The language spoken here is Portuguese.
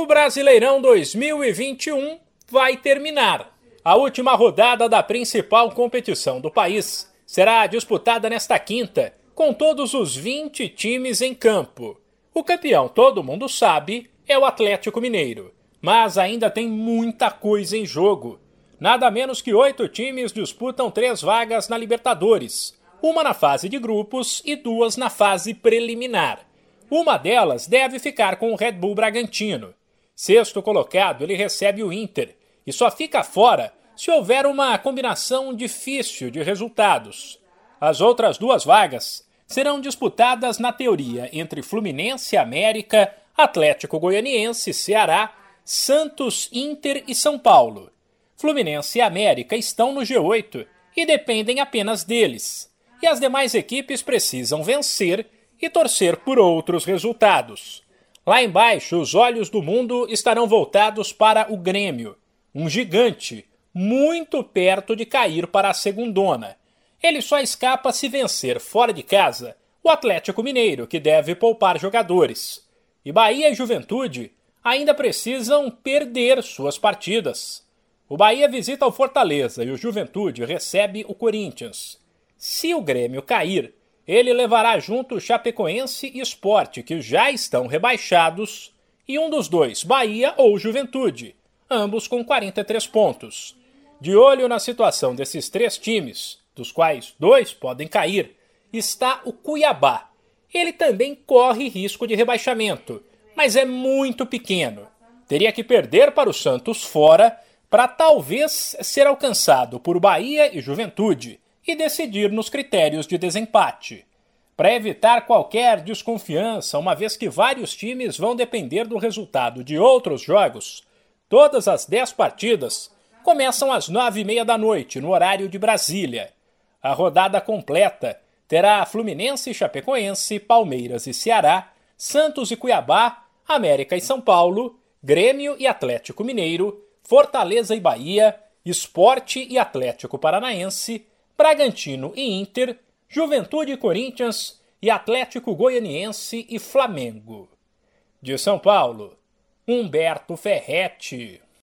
O Brasileirão 2021 vai terminar. A última rodada da principal competição do país será disputada nesta quinta, com todos os 20 times em campo. O campeão, todo mundo sabe, é o Atlético Mineiro, mas ainda tem muita coisa em jogo. Nada menos que oito times disputam três vagas na Libertadores, uma na fase de grupos e duas na fase preliminar. Uma delas deve ficar com o Red Bull Bragantino. Sexto colocado, ele recebe o Inter e só fica fora se houver uma combinação difícil de resultados. As outras duas vagas serão disputadas na teoria entre Fluminense América, Atlético Goianiense, Ceará, Santos, Inter e São Paulo. Fluminense e América estão no G8 e dependem apenas deles. E as demais equipes precisam vencer e torcer por outros resultados. Lá embaixo, os olhos do mundo estarão voltados para o Grêmio, um gigante, muito perto de cair para a segundona. Ele só escapa se vencer fora de casa o Atlético Mineiro, que deve poupar jogadores. E Bahia e Juventude ainda precisam perder suas partidas. O Bahia visita o Fortaleza e o Juventude recebe o Corinthians. Se o Grêmio cair, ele levará junto Chapecoense e Sport, que já estão rebaixados, e um dos dois, Bahia ou Juventude, ambos com 43 pontos. De olho na situação desses três times, dos quais dois podem cair, está o Cuiabá. Ele também corre risco de rebaixamento, mas é muito pequeno. Teria que perder para o Santos fora para talvez ser alcançado por Bahia e Juventude e decidir nos critérios de desempate. Para evitar qualquer desconfiança, uma vez que vários times vão depender do resultado de outros jogos, todas as dez partidas começam às nove e meia da noite, no horário de Brasília. A rodada completa terá Fluminense e Chapecoense, Palmeiras e Ceará, Santos e Cuiabá, América e São Paulo, Grêmio e Atlético Mineiro, Fortaleza e Bahia, Esporte e Atlético Paranaense, Bragantino e Inter, Juventude e Corinthians e Atlético Goianiense e Flamengo. De São Paulo, Humberto Ferretti.